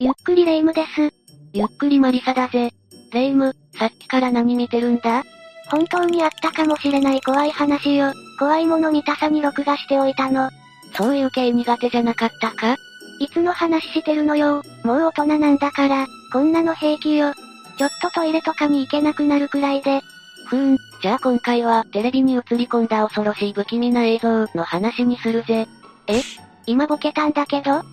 ゆっくりレ夢ムです。ゆっくりマリサだぜ。レ夢ム、さっきから何見てるんだ？本当にあったかもしれない怖い話よ。怖いもの見たさに録画しておいたの。そういう系苦手じゃなかったか？いつの話してるのよ。もう大人なんだから、こんなの平気よ。ちょっとトイレとかに行けなくなるくらいで。ふーん、じゃあ今回はテレビに映り込んだ恐ろしい不気味な映像の話にするぜ。え？今ボケたんだけど？突っ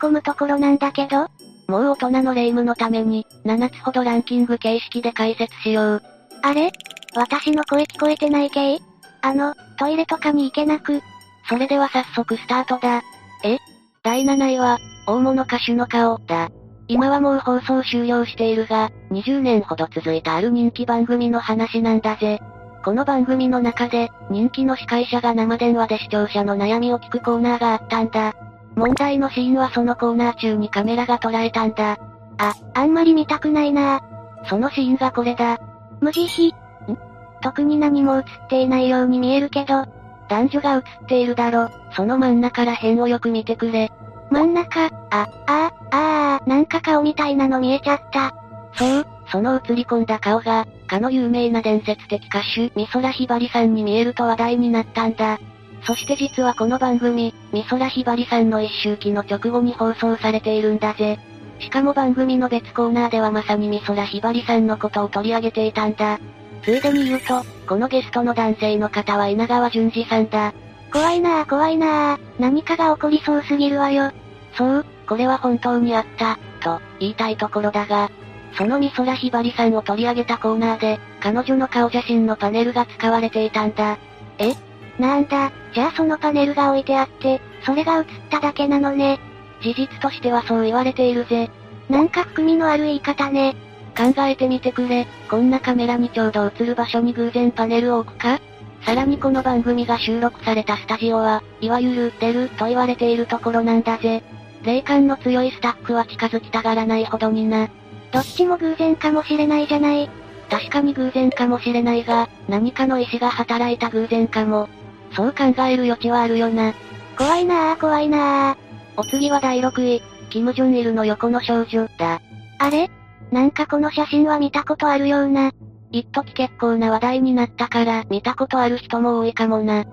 込むところなんだけど？もう大人の霊夢のために、7つほどランキング形式で解説しよう。あれ？私の声聞こえてない系あの、トイレとかに行けなく。それでは早速スタートだ。え？第7位は、大物歌手の顔、だ。今はもう放送終了しているが、20年ほど続いたある人気番組の話なんだぜ。この番組の中で、人気の司会者が生電話で視聴者の悩みを聞くコーナーがあったんだ。問題のシーンはそのコーナー中にカメラが捉えたんだ。あ、あんまり見たくないなそのシーンがこれだ。無慈悲。ん？特に何も映っていないように見えるけど、男女が映っているだろ。その真ん中ら辺をよく見てくれ。真ん中、あ、ああ、あ、なんか顔みたいなの見えちゃった。そう、その映り込んだ顔が、かの有名な伝説的歌手、美空ひばりさんに見えると話題になったんだ。そして実はこの番組、美空ひばりさんの一周期の直後に放送されているんだぜ。しかも番組の別コーナーではまさに美空ひばりさんのことを取り上げていたんだ。ついでに言うと、このゲストの男性の方は稲川淳二さんだ。怖いなあ怖いなあ何かが起こりそうすぎるわよ。そう、これは本当にあった、と、言いたいところだが、その美空ひばりさんを取り上げたコーナーで、彼女の顔写真のパネルが使われていたんだ。え？なんだ、じゃあそのパネルが置いてあって、それが映っただけなのね。事実としてはそう言われているぜ。なんか含みのある言い方ね。考えてみてくれ、こんなカメラにちょうど映る場所に偶然パネルを置くか？さらにこの番組が収録されたスタジオは、いわゆる、出ると言われているところなんだぜ。霊感の強いスタッフは近づきたがらないほどにな。どっちも偶然かもしれないじゃない。確かに偶然かもしれないが、何かの意志が働いた偶然かも。そう考える余地はあるよな。怖いなあ怖いなあお次は第6位、キム・ジョンイルの横の少女、だ。あれ？なんかこの写真は見たことあるような。一時結構な話題になったから、見たことある人も多いかもな。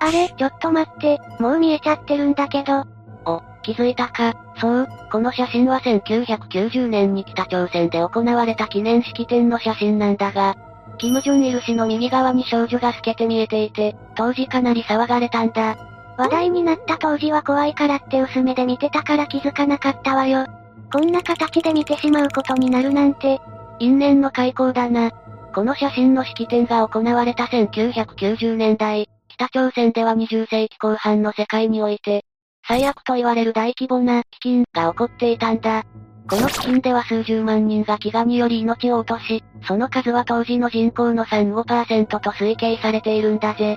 あれ？ちょっと待って、もう見えちゃってるんだけど。お、気づいたか。そう、この写真は1990年に北朝鮮で行われた記念式典の写真なんだが、キム・ジョンイル氏の右側に少女が透けて見えていて、当時かなり騒がれたんだ。話題になった当時は怖いからって薄めで見てたから気づかなかったわよ。こんな形で見てしまうことになるなんて。因縁の開口だな。この写真の式典が行われた1990年代、北朝鮮では20世紀後半の世界において、最悪と言われる大規模な飢饉が起こっていたんだ。この飢饉では数十万人が飢餓により命を落とし、その数は当時の人口の3-5%と推計されているんだぜ。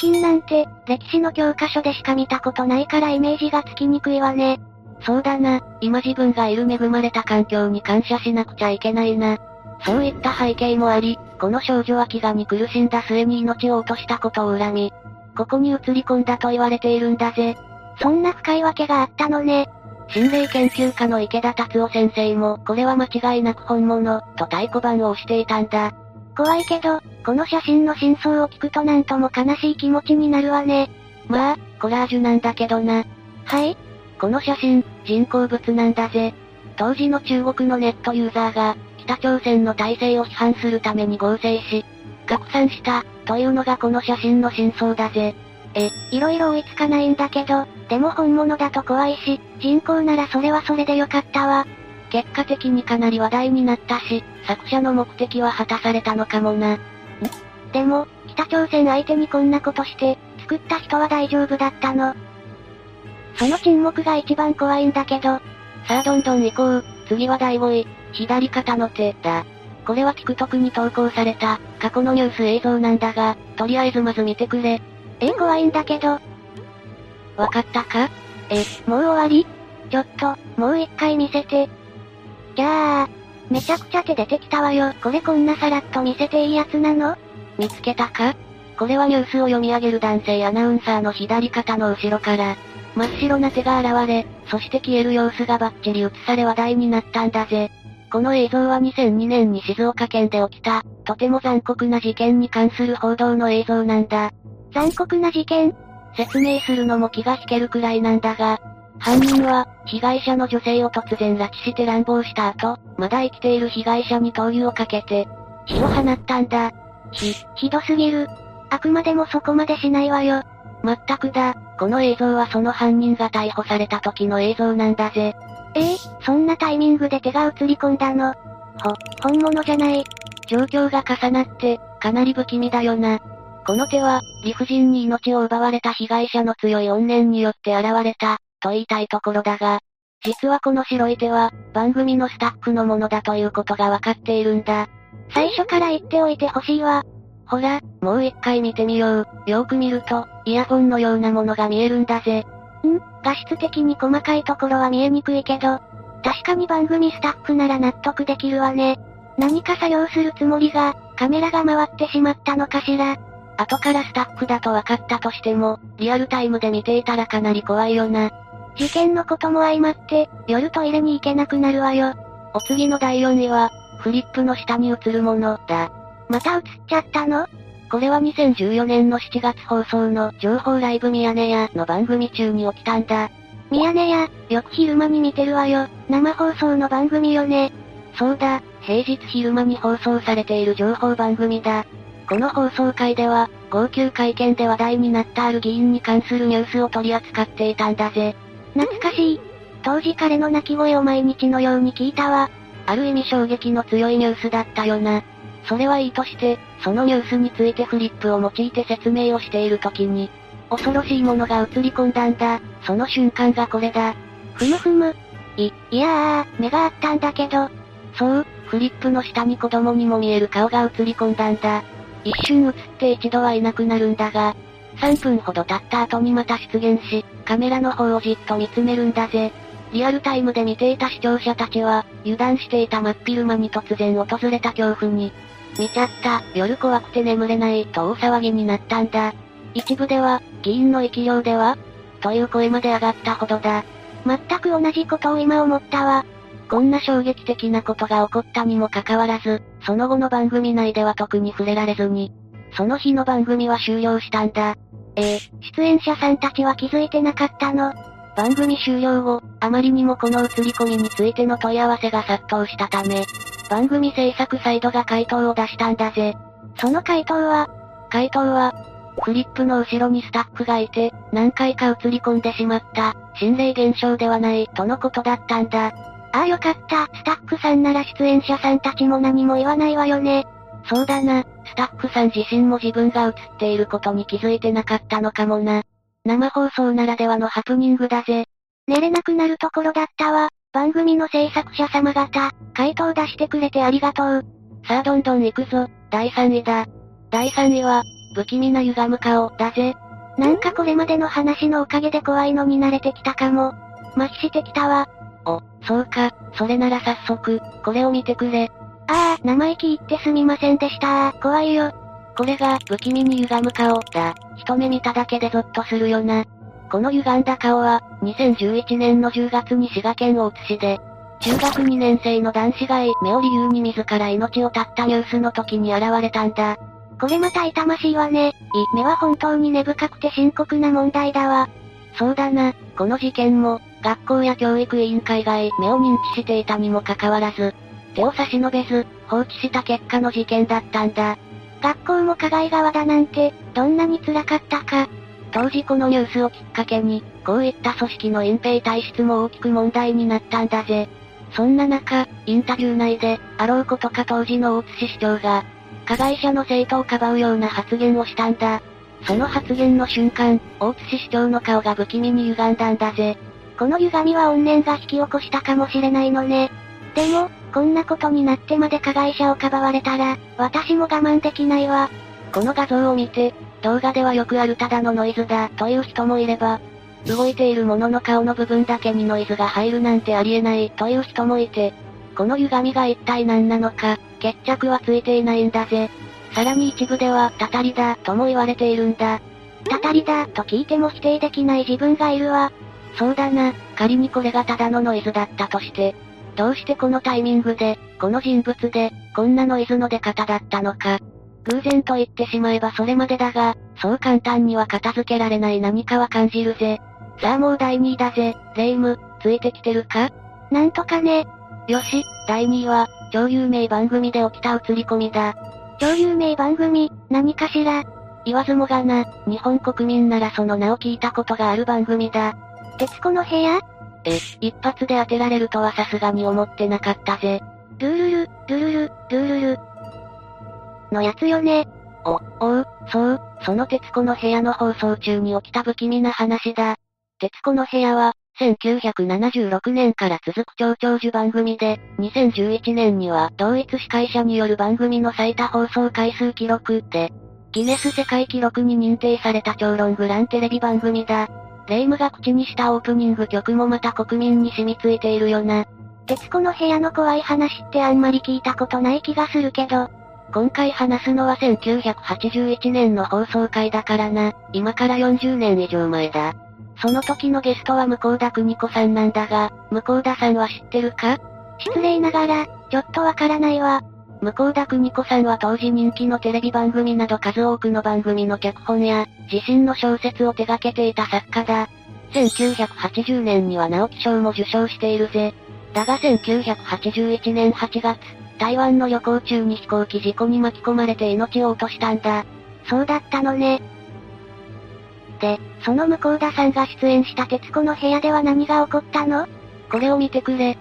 飢饉なんて、歴史の教科書でしか見たことないからイメージがつきにくいわね。そうだな、今自分がいる恵まれた環境に感謝しなくちゃいけないな。そういった背景もあり、この少女は飢餓に苦しんだ末に命を落としたことを恨み、ここに映り込んだと言われているんだぜ。そんな深いわけがあったのね。心霊研究家の池田達夫先生も、これは間違いなく本物、と太鼓判を押していたんだ。怖いけど、この写真の真相を聞くとなんとも悲しい気持ちになるわね。まあ、コラージュなんだけどな。はいこの写真、人工物なんだぜ。当時の中国のネットユーザーが、北朝鮮の体制を批判するために合成し、拡散した、というのがこの写真の真相だぜ。え、いろいろ追いつかないんだけど、でも本物だと怖いし、人工ならそれはそれでよかったわ。結果的にかなり話題になったし、作者の目的は果たされたのかもな。でも、北朝鮮相手にこんなことして、作った人は大丈夫だったの。その沈黙が一番怖いんだけど。さあどんどん行こう。次は第5位、左肩の手、だ。これは TikTok に投稿された、過去のニュース映像なんだが、とりあえずまず見てくれ。え、怖いんだけど。わかったか？え、もう終わり？ちょっと、もう一回見せて。じゃあ、めちゃくちゃ手出てきたわよ。これこんなさらっと見せていいやつなの？見つけたか？これはニュースを読み上げる男性アナウンサーの左肩の後ろから、真っ白な手が現れ、そして消える様子がバッチリ映され話題になったんだぜ。この映像は2002年に静岡県で起きた、とても残酷な事件に関する報道の映像なんだ。残酷な事件説明するのも気が引けるくらいなんだが、犯人は、被害者の女性を突然拉致して乱暴した後、まだ生きている被害者に灯油をかけて、火を放ったんだ。ひ、ひどすぎる。あくまでもそこまでしないわよ。まったくだ、この映像はその犯人が逮捕された時の映像なんだぜ。ええそんなタイミングで手が映り込んだの？ほ、本物じゃない。状況が重なって、かなり不気味だよな。この手は、理不尽に命を奪われた被害者の強い怨念によって現れた、と言いたいところだが、実はこの白い手は、番組のスタッフのものだということがわかっているんだ。最初から言っておいてほしいわ。ほら、もう一回見てみよう。よく見ると、イヤホンのようなものが見えるんだぜ。ん画質的に細かいところは見えにくいけど、確かに番組スタッフなら納得できるわね。何か作業するつもりが、カメラが回ってしまったのかしら。後からスタッフだと分かったとしても、リアルタイムで見ていたらかなり怖いよな。事件のことも相まって、夜トイレに行けなくなるわよ。お次の第4位は、フリップの下に映るもの、だ。また映っちゃったの？これは2014年の7月放送の情報ライブミヤネ屋の番組中に起きたんだ。ミヤネ屋、よく昼間に見てるわよ。生放送の番組よね。そうだ、平日昼間に放送されている情報番組だ。この放送会では、号泣会見で話題になったある議員に関するニュースを取り扱っていたんだぜ。懐かしい。当時彼の泣き声を毎日のように聞いたわ。ある意味衝撃の強いニュースだったよな。それはいいとして、そのニュースについてフリップを用いて説明をしている時に、恐ろしいものが映り込んだんだ。その瞬間がこれだ。ふむふむ。い、いやー、目があったんだけど。そう、フリップの下に子供にも見える顔が映り込んだんだ。一瞬映って一度はいなくなるんだが、3分ほど経った後にまた出現し、カメラの方をじっと見つめるんだぜ。リアルタイムで見ていた視聴者たちは、油断していた真っ昼間に突然訪れた恐怖に、見ちゃった、夜怖くて眠れない、と大騒ぎになったんだ。一部では、議員の生き量ではという声まで上がったほどだ。全く同じことを今思ったわ。こんな衝撃的なことが起こったにもかかわらず、その後の番組内では特に触れられずに、その日の番組は終了したんだ。えー、出演者さんたちは気づいてなかったの？番組終了後、あまりにもこの映り込みについての問い合わせが殺到したため、番組制作サイドが回答を出したんだぜ。その回答は回答は、フリップの後ろにスタッフがいて、何回か映り込んでしまった、心霊現象ではない、とのことだったんだ。ああよかった、スタッフさんなら出演者さんたちも何も言わないわよね。そうだな、スタッフさん自身も自分が映っていることに気づいてなかったのかもな。生放送ならではのハプニングだぜ。寝れなくなるところだったわ。番組の制作者様方、回答出してくれてありがとう。さあどんどん行くぞ、第3位だ。第3位は、不気味な歪む顔、だぜ。なんかこれまでの話のおかげで怖いのに慣れてきたかも。麻痺してきたわ。お、そうか、それなら早速、これを見てくれ。ああ、生意気言ってすみませんでした怖いよ。これが、不気味に歪む顔、だ。一目見ただけでゾッとするよな。この歪んだ顔は、2011年の10月に滋賀県大津市で、中学2年生の男子が目を理由に自ら命を絶ったニュースの時に現れたんだ。これまた痛ましいわね。い、目は本当に根深くて深刻な問題だわ。そうだな、この事件も、学校や教育委員会が目を認知していたにもかかわらず、手を差し伸べず、放置した結果の事件だったんだ。学校も加害側だなんて、どんなに辛かったか。当時このニュースをきっかけに、こういった組織の隠蔽体質も大きく問題になったんだぜ。そんな中、インタビュー内で、あろうことか当時の大津市市長が、加害者の生徒をかばうような発言をしたんだ。その発言の瞬間、大津市市長の顔が不気味に歪んだんだぜ。この歪みは怨念が引き起こしたかもしれないのね。でも、こんなことになってまで加害者をかばわれたら、私も我慢できないわ。この画像を見て、動画ではよくあるただのノイズだ、という人もいれば、動いているものの顔の部分だけにノイズが入るなんてありえない、という人もいて、この歪みが一体何なのか、決着はついていないんだぜ。さらに一部では、たたりだ、とも言われているんだ。たたりだ、と聞いても否定できない自分がいるわ。そうだな、仮にこれがただのノイズだったとして、どうしてこのタイミングで、この人物で、こんなノイズの出方だったのか。偶然と言ってしまえばそれまでだが、そう簡単には片付けられない何かは感じるぜ。さあもう第2位だぜ、レイム、ついてきてるか？なんとかね。よし、第2位は、超有名番組で起きた映り込みだ。超有名番組、何かしら言わずもがな、日本国民ならその名を聞いたことがある番組だ。徹子の部屋？え、一発で当てられるとはさすがに思ってなかったぜ。ルールル、ルルル、ルールル。のやつよね。お、おう、そう、その徹子の部屋の放送中に起きた不気味な話だ。徹子の部屋は、1976年から続く超長寿番組で、2011年には同一司会者による番組の最多放送回数記録で、ギネス世界記録に認定された超ロングランテレビ番組だ。レイムが口にしたオープニング曲もまた国民に染みついているよな。徹子の部屋の怖い話ってあんまり聞いたことない気がするけど。今回話すのは1981年の放送回だからな。今から40年以上前だ。その時のゲストは向田邦子さんなんだが、向田さんは知ってるか？失礼ながら、ちょっとわからないわ。向田邦子さんは当時人気のテレビ番組など数多くの番組の脚本や、自身の小説を手掛けていた作家だ。1980年には直木賞も受賞しているぜ。だが1981年8月、台湾の旅行中に飛行機事故に巻き込まれて命を落としたんだ。そうだったのね。で、その向田さんが出演した徹子の部屋では何が起こったの？これを見てくれ。ん？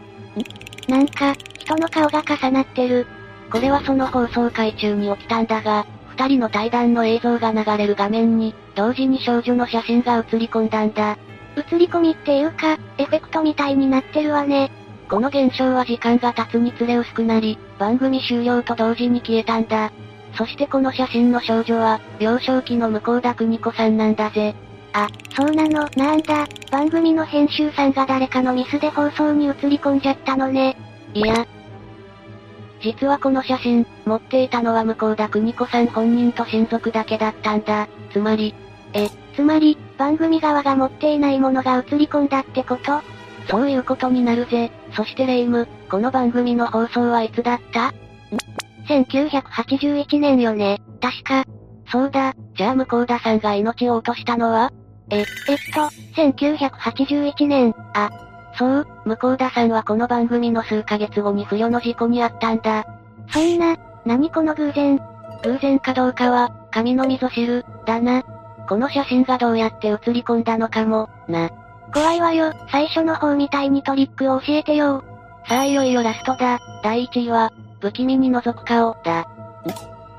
なんか、人の顔が重なってる。これはその放送回中に起きたんだが、二人の対談の映像が流れる画面に、同時に少女の写真が映り込んだんだ。映り込みっていうか、エフェクトみたいになってるわね。この現象は時間が経つにつれ薄くなり、番組終了と同時に消えたんだ。そしてこの写真の少女は、幼少期の向田邦子さんなんだぜ。あ、そうなの、なんだ、番組の編集さんが誰かのミスで放送に映り込んじゃったのね。いや、実はこの写真、持っていたのは向田邦子さん本人と親族だけだったんだ。つまり、え、つまり、番組側が持っていないものが映り込んだってこと？そういうことになるぜ。そしてレイム、この番組の放送はいつだった？ん ?1981 年よね。確か。そうだ、じゃあ向田さんが命を落としたのは？え、えっと、1981年、あ、そう、向田さんはこの番組の数ヶ月後に不慮の事故にあったんだ。そんな、何この偶然？偶然かどうかは、神の溝知る、だな。この写真がどうやって写り込んだのかも、な。怖いわよ、最初の方みたいにトリックを教えてよ。さあいよいよラストだ。第1位は、不気味に覗く顔、だ。ん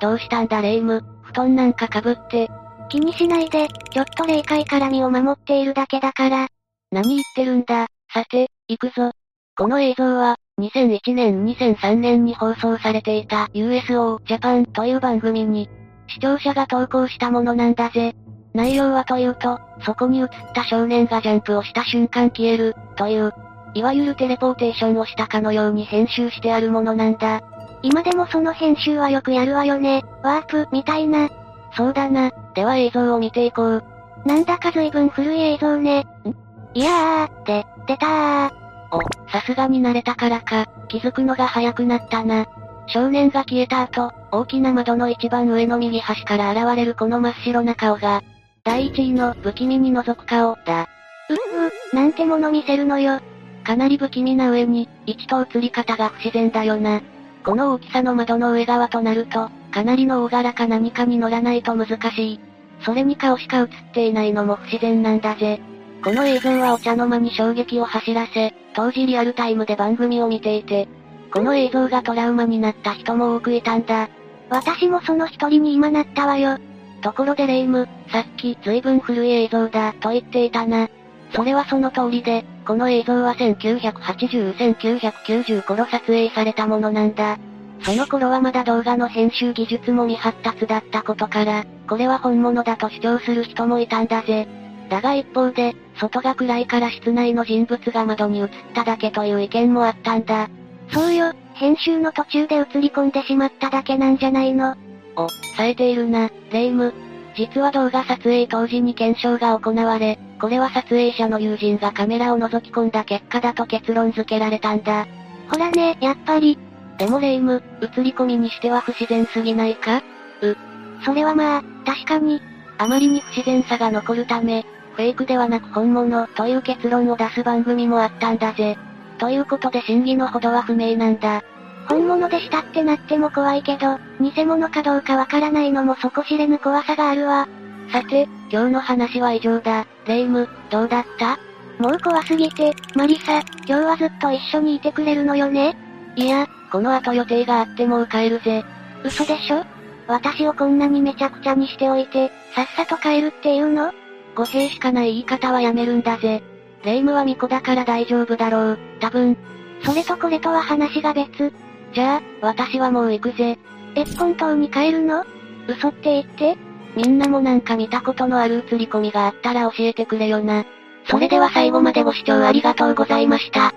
どうしたんだレイム、布団なんかかぶって。気にしないで、ちょっと霊界から身を守っているだけだから。何言ってるんだ。さて、行くぞ。この映像は、2001年2003年に放送されていた USO Japan という番組に、視聴者が投稿したものなんだぜ。内容はというと、そこに映った少年がジャンプをした瞬間消える、という、いわゆるテレポーテーションをしたかのように編集してあるものなんだ。今でもその編集はよくやるわよね。ワープ、みたいな。そうだな。では映像を見ていこう。なんだか随分古い映像ね。ん？いやー、で、出たー。お、さすがに慣れたからか、気づくのが早くなったな。少年が消えた後、大きな窓の一番上の右端から現れるこの真っ白な顔が、第一位の不気味に覗く顔、だ。うう、なんてもの見せるのよ。かなり不気味な上に、位置と映り方が不自然だよな。この大きさの窓の上側となると、かなりの大柄か何かに乗らないと難しい。それに顔しか映っていないのも不自然なんだぜ。この映像はお茶の間に衝撃を走らせ、当時リアルタイムで番組を見ていて、この映像がトラウマになった人も多くいたんだ。私もその一人に今なったわよ。ところでレイム、さっき随分古い映像だと言っていたな。それはその通りで、この映像は1980-1990頃撮影されたものなんだ。その頃はまだ動画の編集技術も未発達だったことから、これは本物だと主張する人もいたんだぜ。だが一方で、外が暗いから室内の人物が窓に映っただけという意見もあったんだ。そうよ、編集の途中で映り込んでしまっただけなんじゃないのお、冴えているな、レイム。実は動画撮影当時に検証が行われ、これは撮影者の友人がカメラを覗き込んだ結果だと結論付けられたんだ。ほらね、やっぱり。でもレイム、映り込みにしては不自然すぎないか？う。それはまあ、確かに。あまりに不自然さが残るため、フェイクではなく本物という結論を出す番組もあったんだぜ。ということで真偽のほどは不明なんだ。本物でしたってなっても怖いけど、偽物かどうかわからないのも底知れぬ怖さがあるわ。さて、今日の話は以上だ。レイム、どうだった？もう怖すぎて、マリサ、今日はずっと一緒にいてくれるのよね？いや、この後予定があってもう帰るぜ。嘘でしょ？私をこんなにめちゃくちゃにしておいて、さっさと帰るっていうの？語弊しかない言い方はやめるんだぜ。霊夢は巫女だから大丈夫だろう、多分。それとこれとは話が別。じゃあ、私はもう行くぜ。え、本島に帰るの？嘘って言ってみんなもなんか見たことのある映り込みがあったら教えてくれよな。それでは最後までご視聴ありがとうございました。